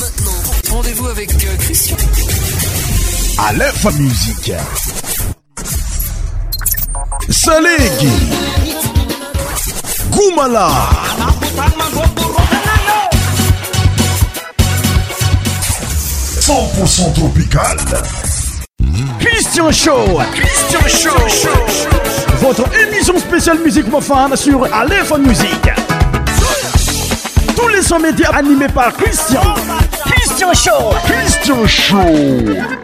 maintenant. Rendez-vous avec euh, Christian. À l'info musique. Salégui. Goumala. 100% tropical. Christian Show. Christian Show. Votre émission spéciale musique mofane sur Aleph Musique. Émission média par Christian. Christian Show. Christian Show.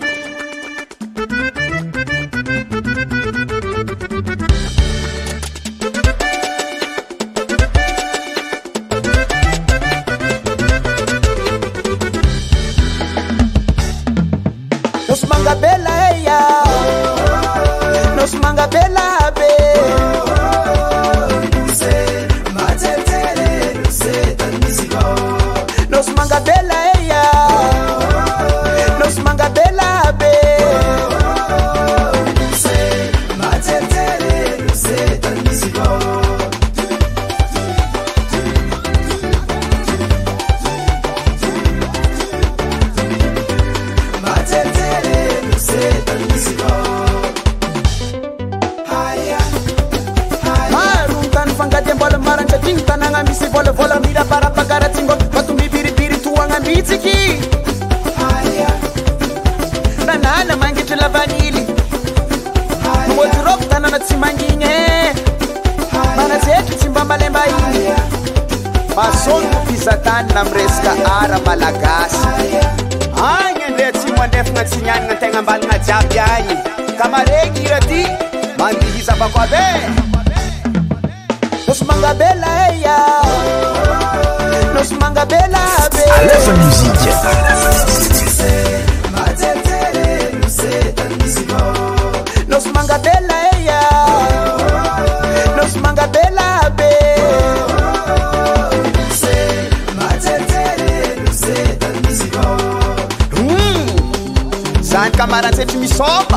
sankamaranzetimisova eh, eh,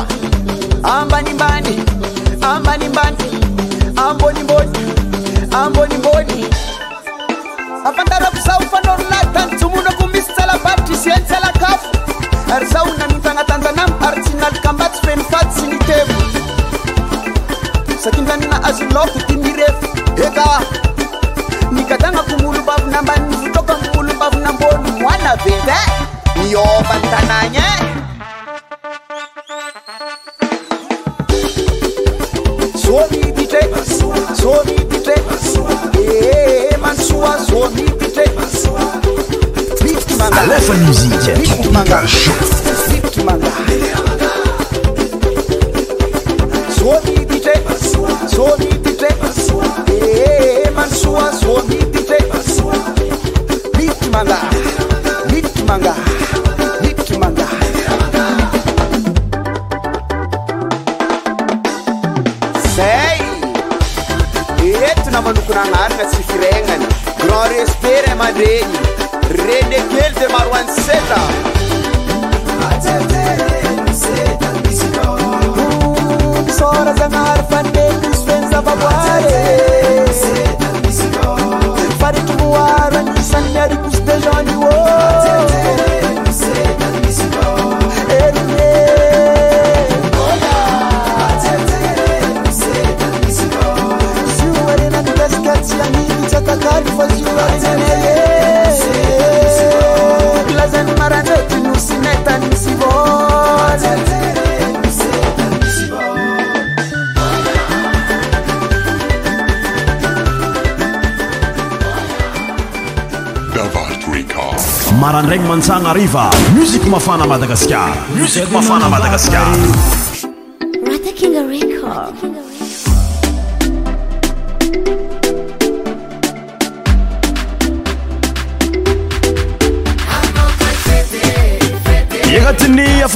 hmm. ambanymbanbbn renikatangakomulo bafnamba futokamulobafnambani moanaee niyofatanayea manga miti manga mitry manga zay eto na manokonagnarana tsifiragnany grand rester a mandrey renegel de maroanseta ndregny mantsagna ariva musike mafana madagasikara musik mafana madagasikaar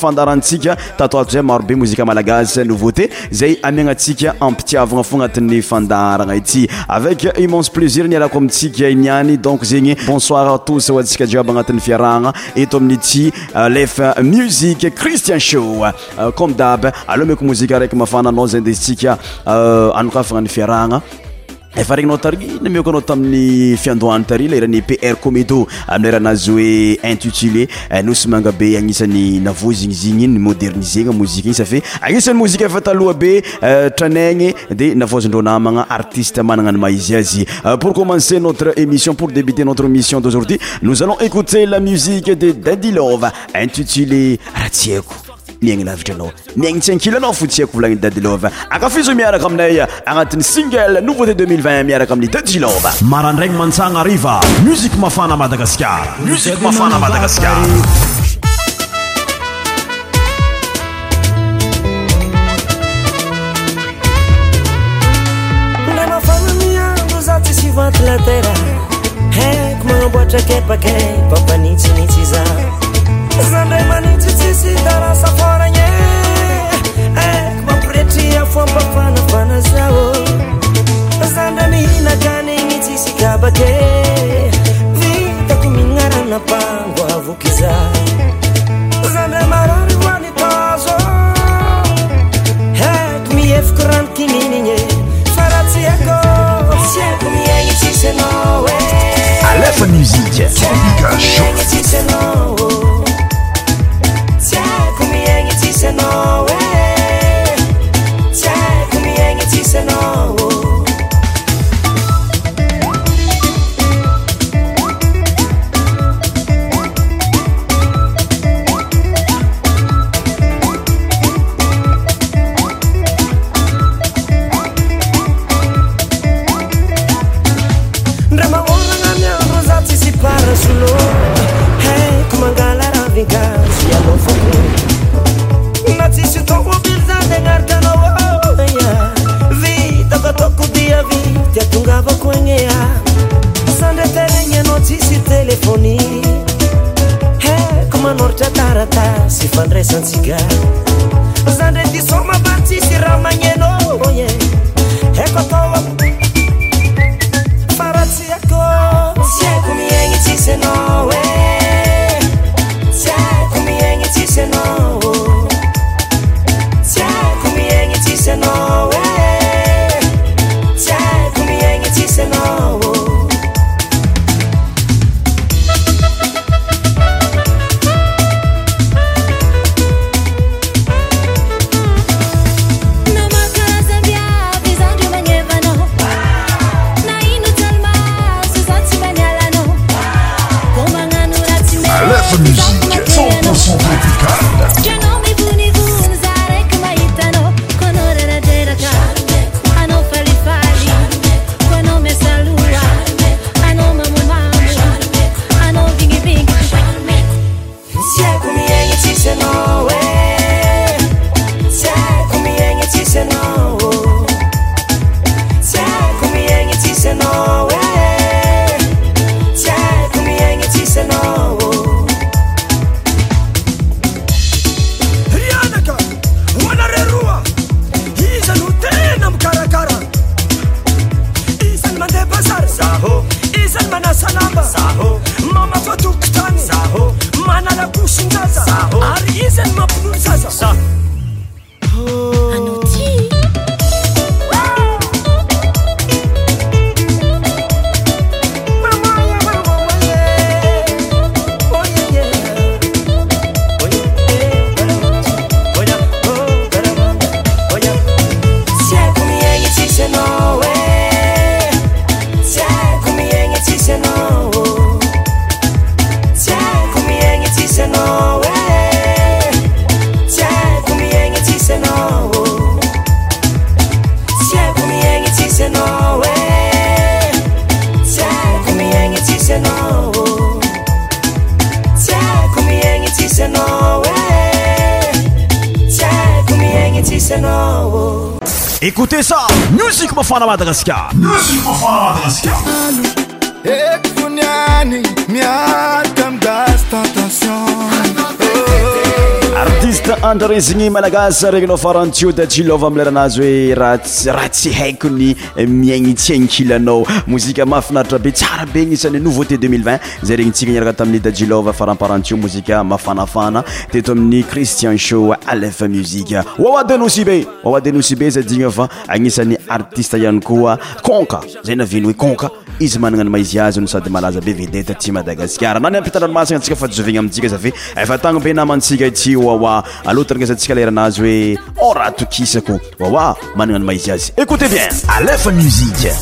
fandaasika tatato zay maro be mozika malagasy nouveauté zay amiana tsika ampitiavana fo agnatin'ny fandarana ity avec immense plaisir nialako amitsika inyany donc zegny bonsoir tous oantsika jiab agnatin'ny fiarahana eto amin'n' ty euh, lif musiq cristian show kome euh, dab aleha mako mozika araiky mafananao za ndesika euh, anokafana ny fiarahana efa regny nao tarina mioko anao tamin'ny fiandohano tari leirahany pr comedo aminay rahanazy hoe intitulé eh, no sy mangabe agnisany navozigny zigny ino modernisegna mozike igny safe agnisan'ny mozike fataloha be eh, tranagny di navozandreo namagna artiste manana ny mah izyazy eh, pour commencer notre émission pour débuter notre émission d'aujourd'hui nos alons écouter la musique de dindilova intitulé raha tsy haiko miagny lavitra aloha miagnyntsy ankila anao fottsy ako volagnyy dadylova akafizo miaraka aminay agnatin'ny single nouveau té 2020t miaraka amina dajilova marandraigny mantsagna ariva musik mafana madagasikara musik mafana madagaskara aazaaminagane nezisikabae vitako migarana пanga вukiza zaearaane azo et mie вkorankiminine faraciakonizi куте са mюзик маfона вадагаскявя ята а artiste antra rezigny malagasa regninao farantio dajilova ami laranazy hoe raha raha tsy haikony eh, miaignytsyaignkilanao mozika mahafinaritra be tsara be agnisan'ny nouveauté 20200 zay regni ntsika niaraka tamin'ny dajilova faramparantio mozika mafanafana teto amin'ny christian sho alef muzike oawadynosy be awadenosy be zadigny fa agnisan'ny artiste ihany koa conka zay naveny hoe conka izy manana ny maizy azy ny sady malaza be vide ta ti madagasikara na ny ampitandranomasagna antsika fa atjovigna amintsika zave efa tagno be namantsika ity wawa alotinna za antsika laeranazy hoe o rato kisako wawa manana ny maizy azy écoute bien alefa muzike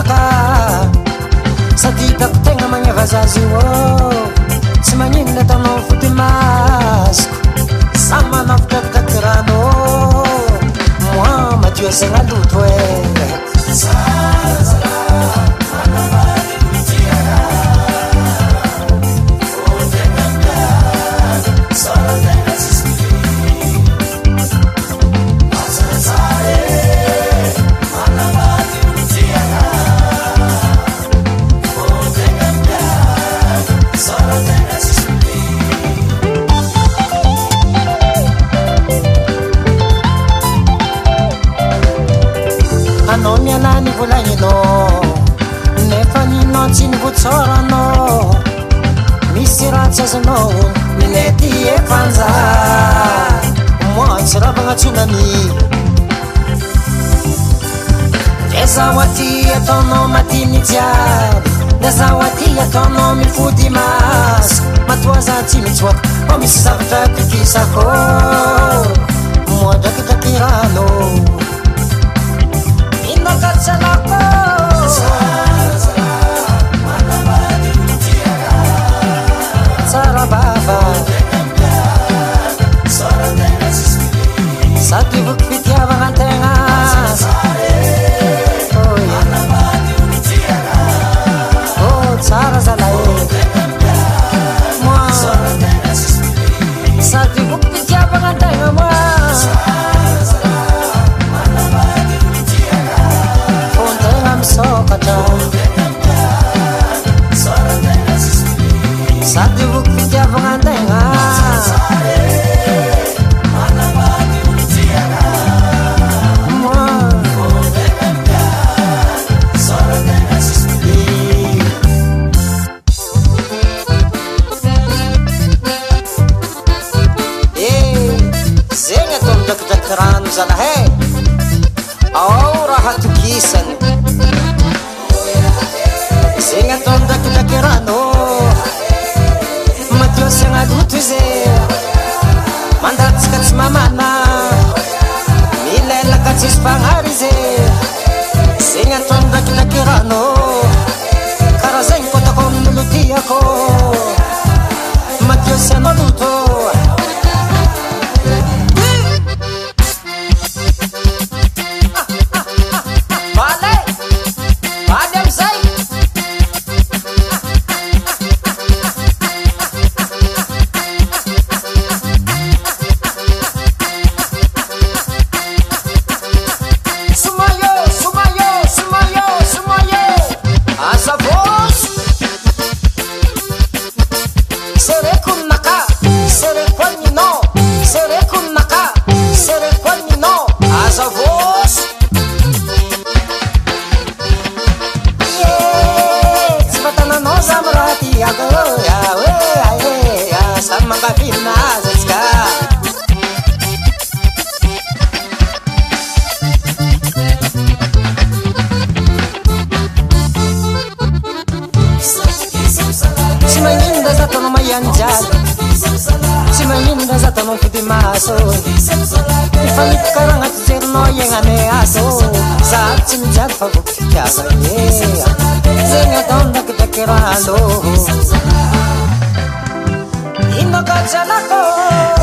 ka sady ta mitegna magneva zazy io ô tsy magninona tanao fo de masko sa manavi davdakranaô moa madio zegna aloto oe דזوת יתנומפודימהש מתוזהتי מצوת وמשרجהכיסקו i divu, divu, divu,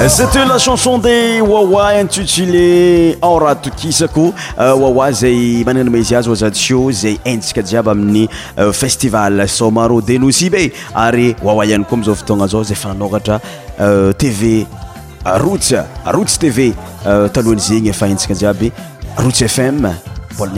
sati eh, la chanson de wawa intutilé eratokisako euh, wawa zay manana ny maizy azy azatio zay entsika jiaby amin'ny euh, festival somaro denosibe ary wawa ihany koa amizao votogna zao zay fananohatra euh, tv rots roots tv talohanyzegny efa intsika jiaby roots fm Paul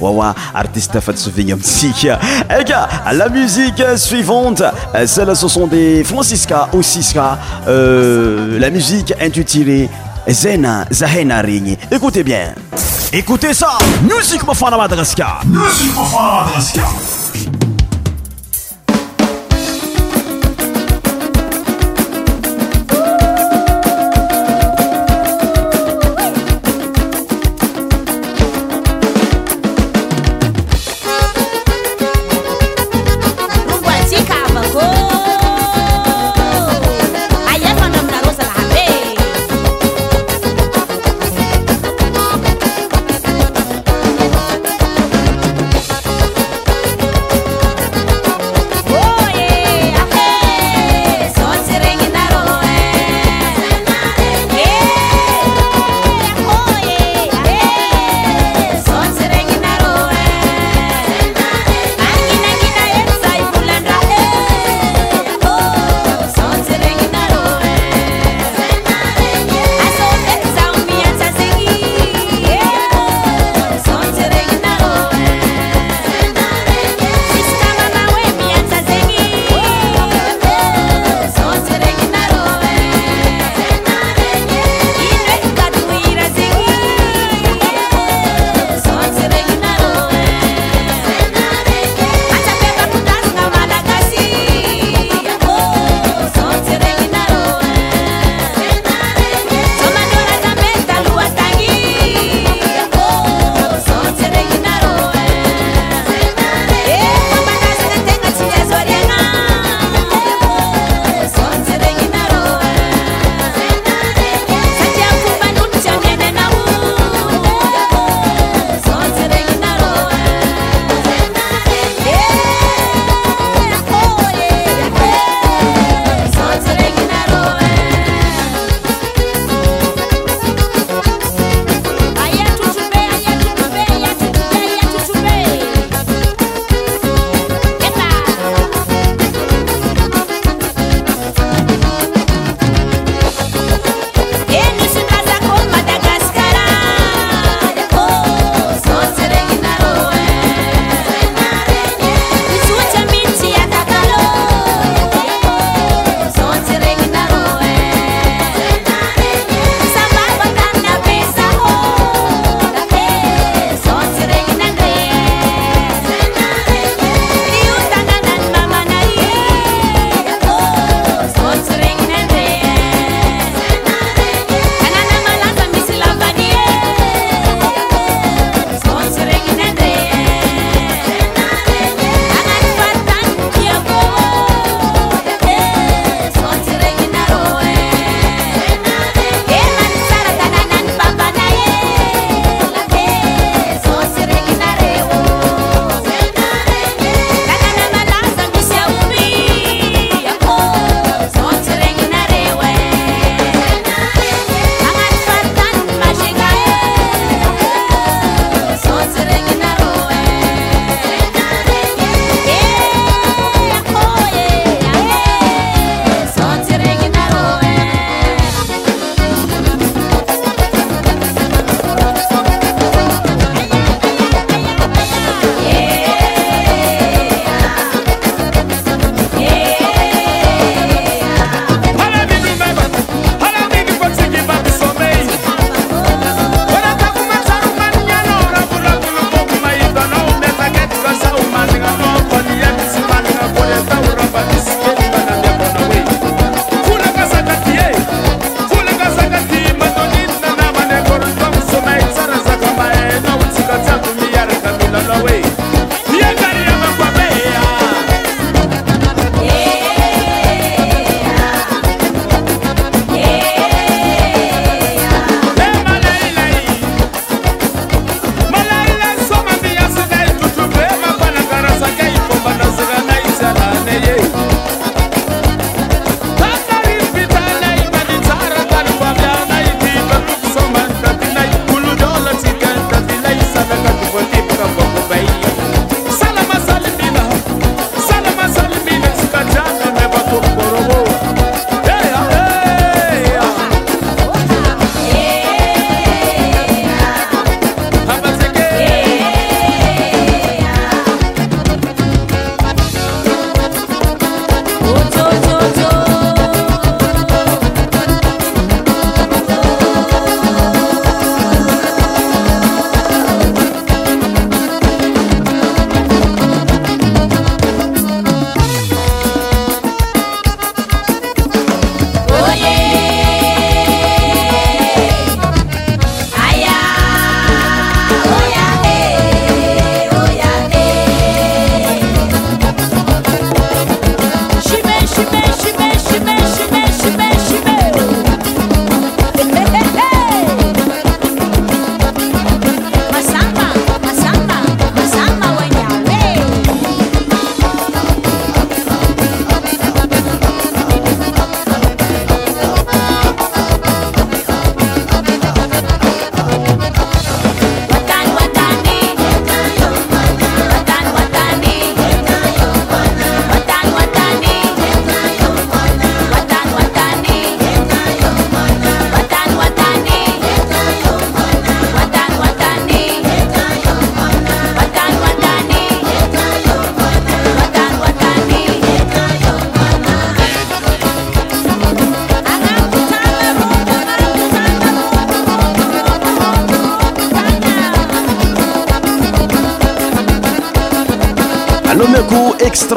Wawa, artiste Fatsuvignum eh la musique suivante, euh, celle là ce sont des Francisca ou Siska. Euh, la musique intitulée Zena Zahena Ring. Écoutez bien. Écoutez ça. Musique Mofana Madraska. Musique Mofana Madraska.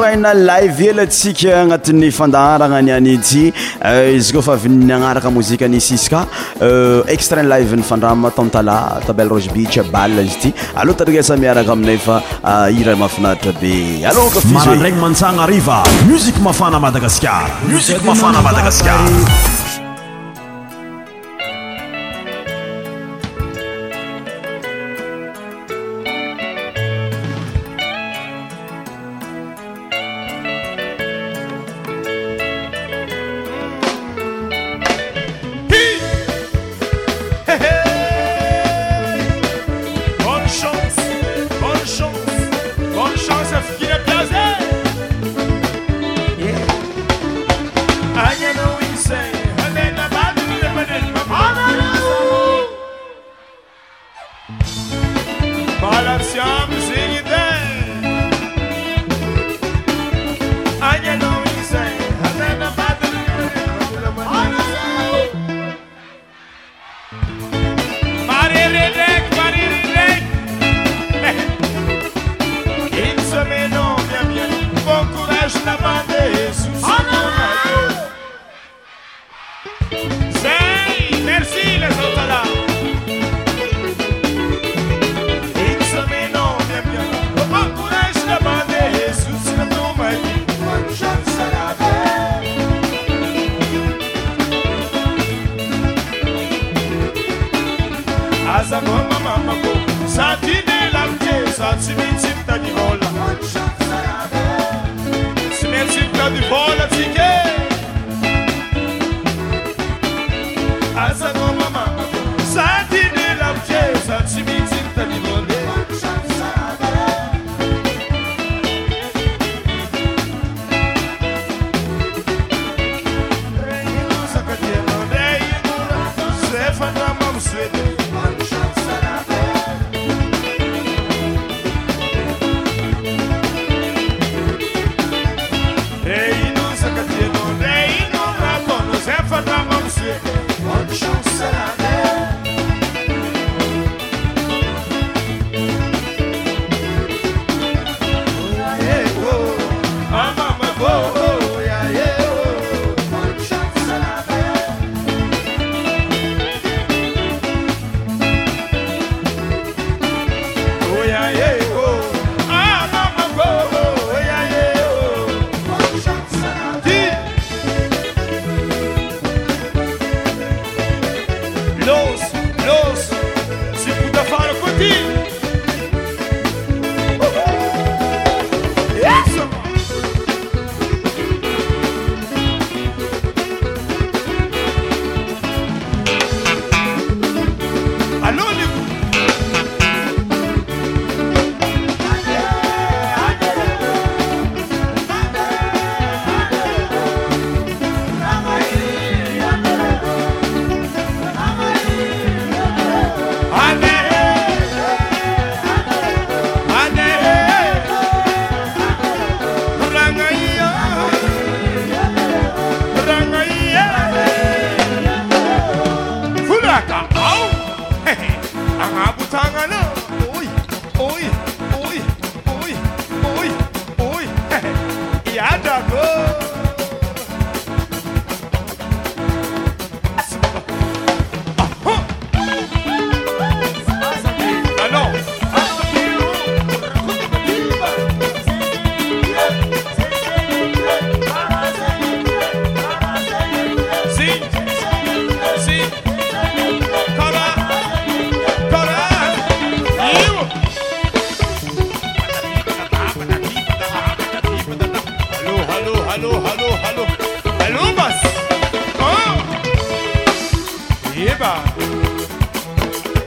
raia live elatsika agnatin'ny fandaharana any anyty euh, izy kofa avynanaraka mozika anisiska extrain euh, live nyfandrama tantala tabele rozebycyabal izy ity alôha tarika sa miaraka aminay fa euh, ira mahafinaritra be alokamaraandrany mantsana ariva musik mafana madagaskar musik mafana madagasikar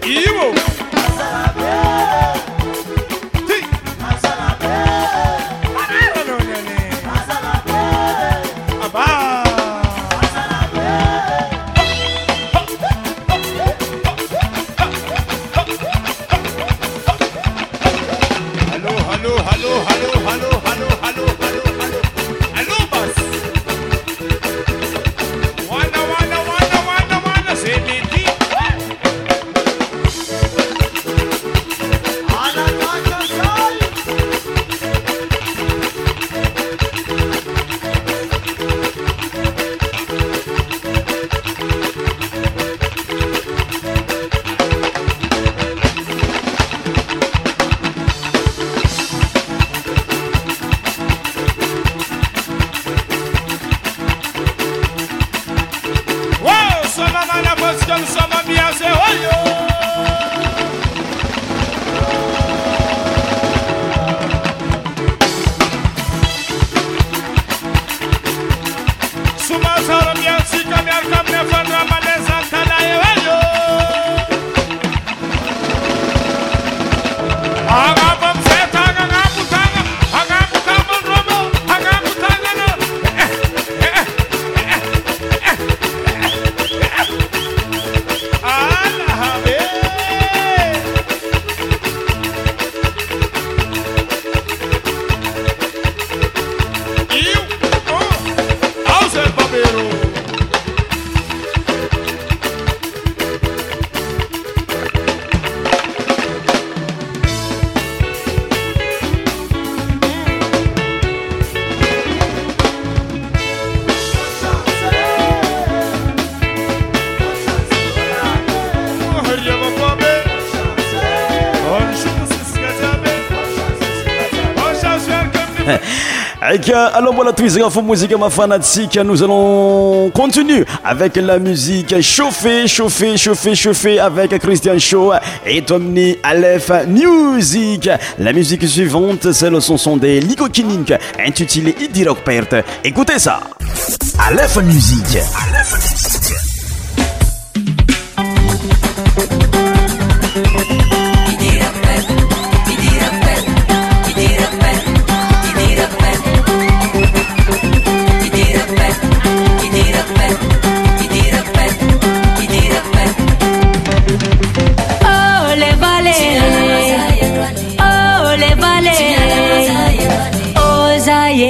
Igbo alors voilà tous les musique ma fanatique, nous allons continuer avec la musique chauffée, chauffée, chauffée, chauffée avec Christian Shaw et Tommy Aleph Music. La musique suivante, c'est le son des Ligo Kinink intitulé Idirok Perte. Écoutez ça. Aleph Music. Aleph Music.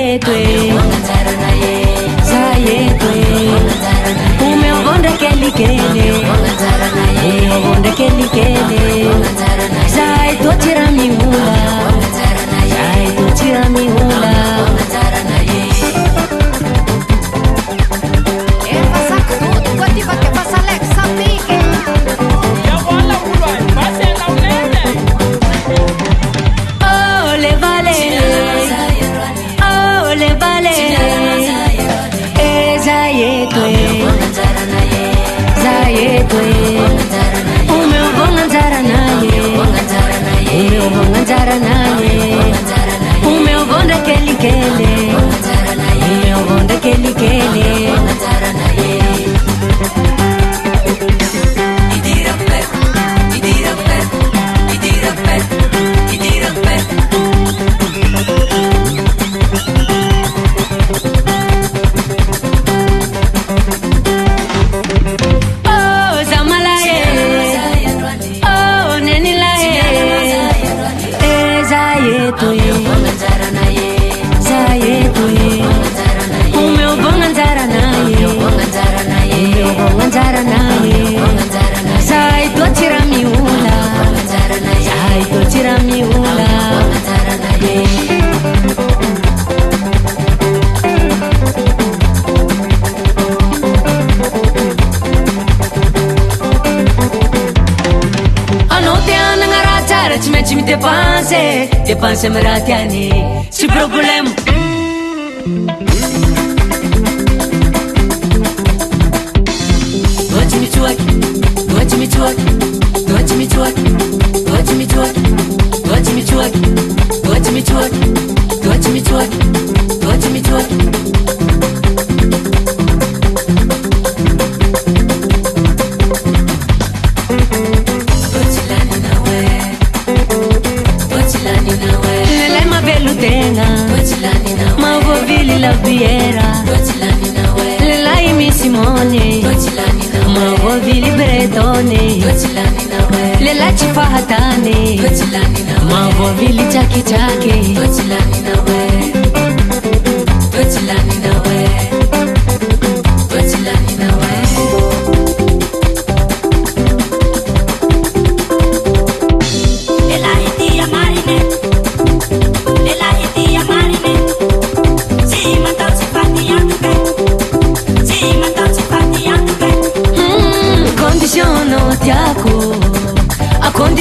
ayetweume eh. eh. okondrekelikele ndrekelikele zaetutiramimula kwe umeungong'anzara naye umeungong'anzara naye umeuvonda kelikele umeuvonda kelikele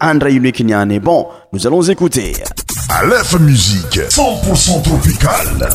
André est Bon, nous allons écouter. Aleph Musique, 100% tropical.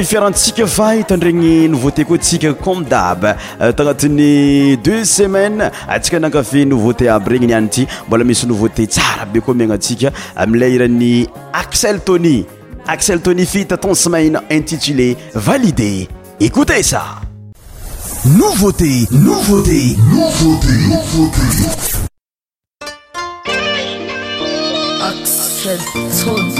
ny fiarantsika fa hitandregny nouveauté koa tsika comme dab euh, tagnatin'ny deux semaines atsika euh, nankafe nouveauté aby regny niany ity mbola misy nouveauté tsara be koa miagnatsika euh, iran'ny axel tony axel tony fit ton semaine intitulé validé écoutez ça nouveauté nouveauté nouveauté nouveauté axel tony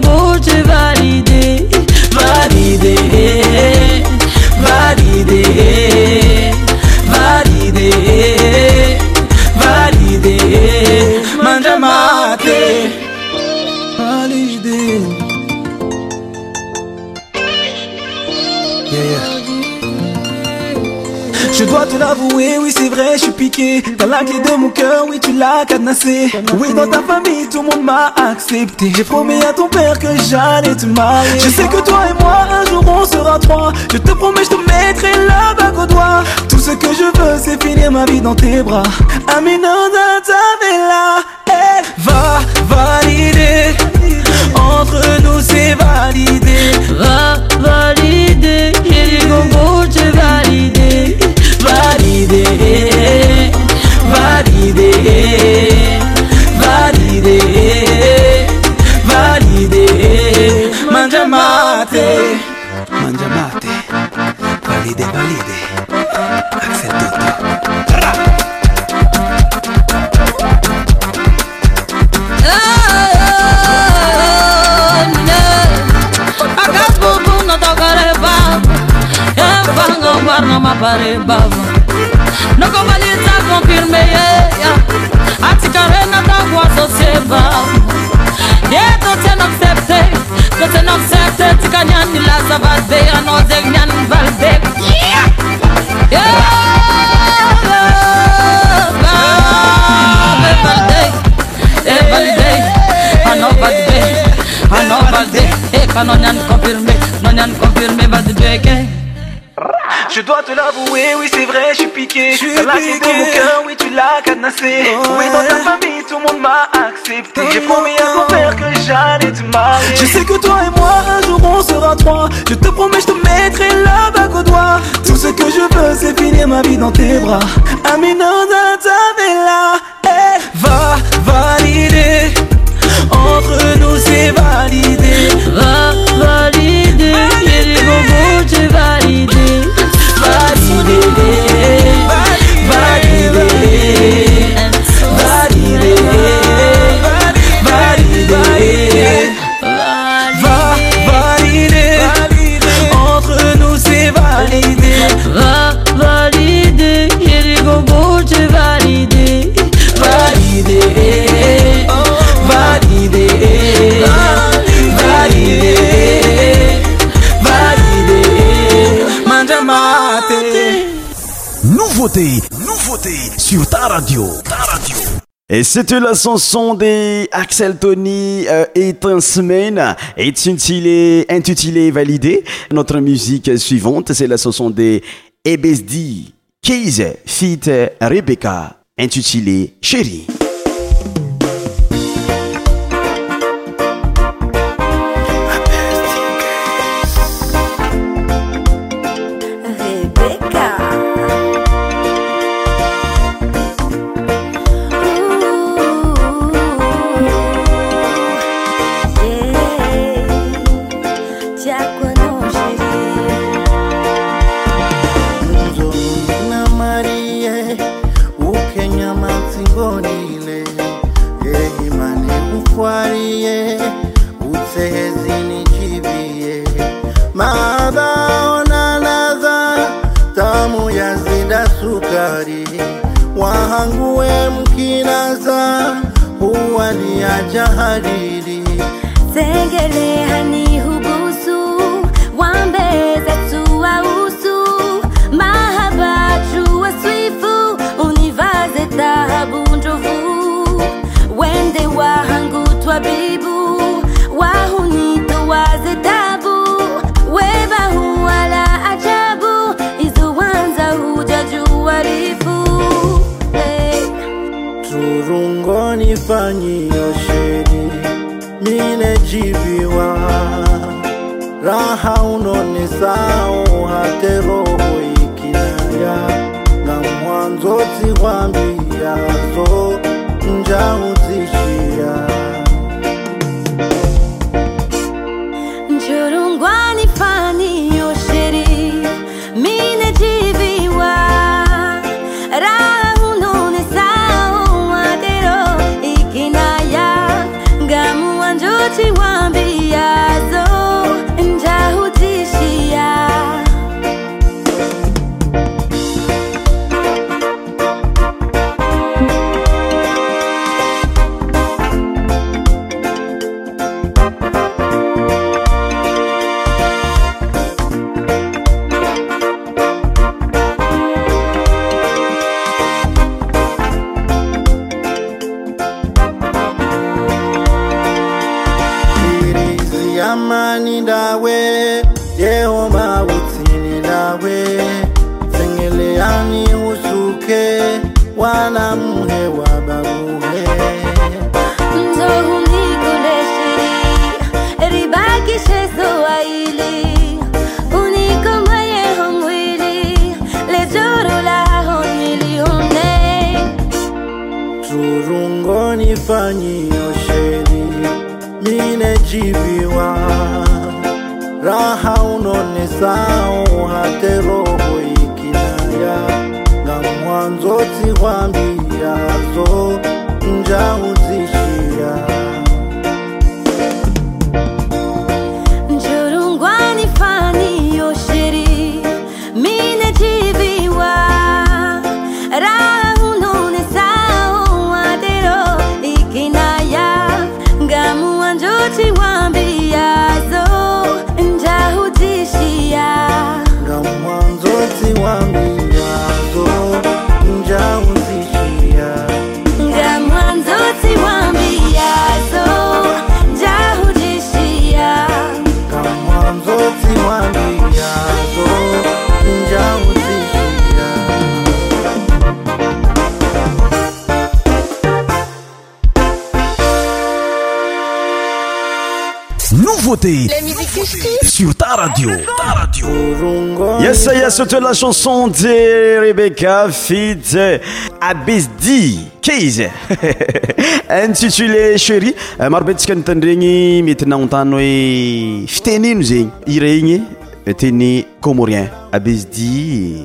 voce valide, valide, valide, valide, valide, mangiamate. dois te l'avouer, oui c'est vrai, je suis piqué. Dans la clé de mon cœur, oui tu l'as cadenassé. Oui dans ta famille, tout le monde m'a accepté. J'ai promis à ton père que j'allais te marier. Je sais que toi et moi, un jour on sera trois. Je te promets, je te mettrai la bague au doigt. Tout ce que je veux, c'est finir ma vie dans tes bras. Aminanda là elle va valider. Entre nous, c'est validé. Va valider. valide, valide, valide, mangiamate, mangiamate, mangia mate, valide, valide. Valbek, another Yeah! non confirmé, non confirmé, vas-y, Je dois te l'avouer, oui c'est vrai, je suis piqué. Tu l'as mon cœur, oui tu l'as cadenassé. oui dans ta famille tout le monde m'a accepté. J'ai oh, promis à ton père que j'allais te marier. Je sais que toi et moi un jour on sera trois. Je te promets, je te mettrai la bague au doigt. Tout ce que je veux c'est finir ma vie dans tes bras. Amina vela, elle va valider. Entre nous c'est validé. nouveauté, sur ta radio, ta radio. Et c'était la chanson des Axel Tony euh, et et semaine est intitulée, intitulé validé Notre musique suivante, c'est la chanson des EBSD, Keys, Fit Rebecca, intitulé Chérie. La Sur ta radio. Ah, ta radio. Yes, yes, de la chanson de Rebecca Fit Abesdi. 15 intitulé Chérie. Euh, maro be ringi nitandregny mety nahontany fitenino zegny iregny teny comorien abizy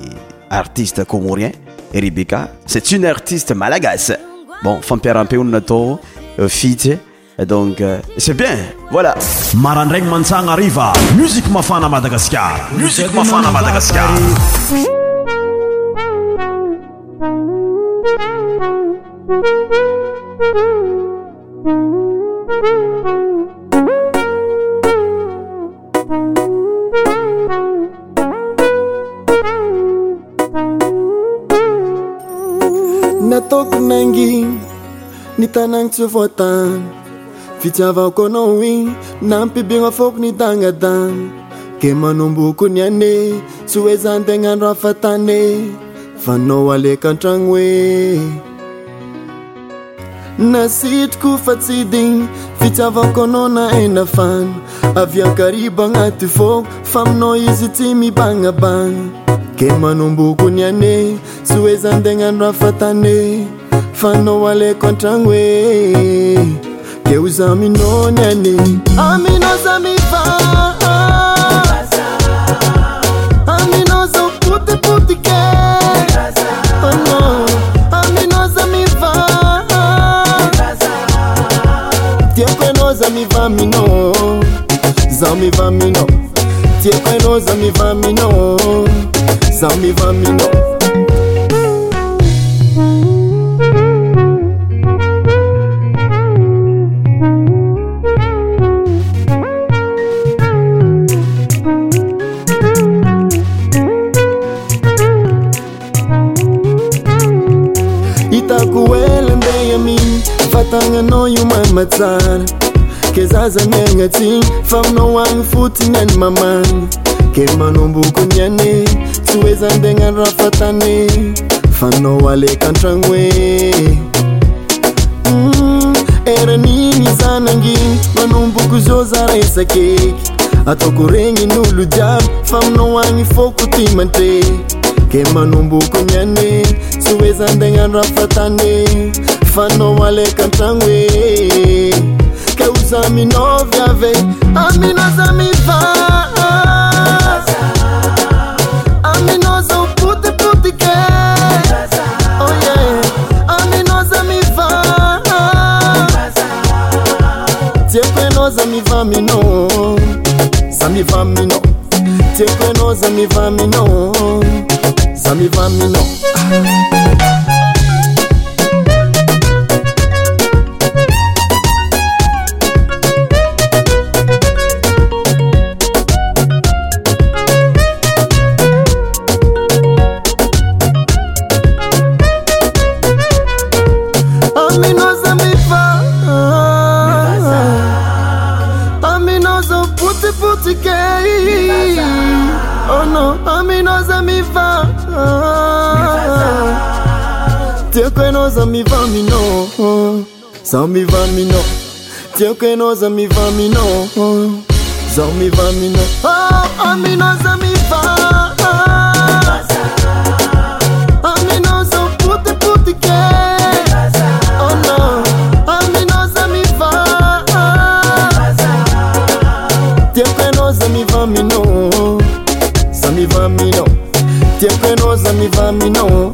artiste comorien Rebecca c'est une artiste malagasse bon fampiaram un atao fit et donc euh, c'est bien voilà Marandreng Mansang arrive. musique mafana Madagascar. musique mafana madagasikara Natok nanginy ny tanàgny tsy voatany fitsiavako anao igny na mpibiana fokony dagnadagna ge manombokony ane sy hoezandianandro afa tane fanao alako an-tragno hoe na sitroko fa tsydiny fitsiavako anao na hanafana avian-kariba agnaty fôho faaminao izy tsy mibanabana ke manombooko ny ane sy hoezandiagnandro afa tane fanao alako an-tragno hoe Deus eu examinou, neném. A minosa me A o puta puta é. Oh não. A minosa me vai. Tia penosa me vai, mino. Zão me vai, mino. Tia penosa me mino. me mino. ataoko ela ndeha aminy fatagnanao io mamatsara ke zazanyagnatsigny faminao agny fotiny any mamany ke manomboko ny ane sy hoezanydeagnano rafa tanye fainao alakantragno hoe mm, eraniny zananginy manomboko izao zaresakeky ataoko regny nyolo jiaby faminao agny fôko ty mantre ke manomboko ny ane oezany degnanoafatanye fanao alaka antragno oe ka o za minao viav amnzamivazaookazaipn zamivan zamivamno ipnao zamivaminao Famille, famille, non. Tiens que nos amis vamino, zami vamino. Tiens que nos amis vamino, zami vamino. Oh, amino, zami vamino. Tia é me vá me não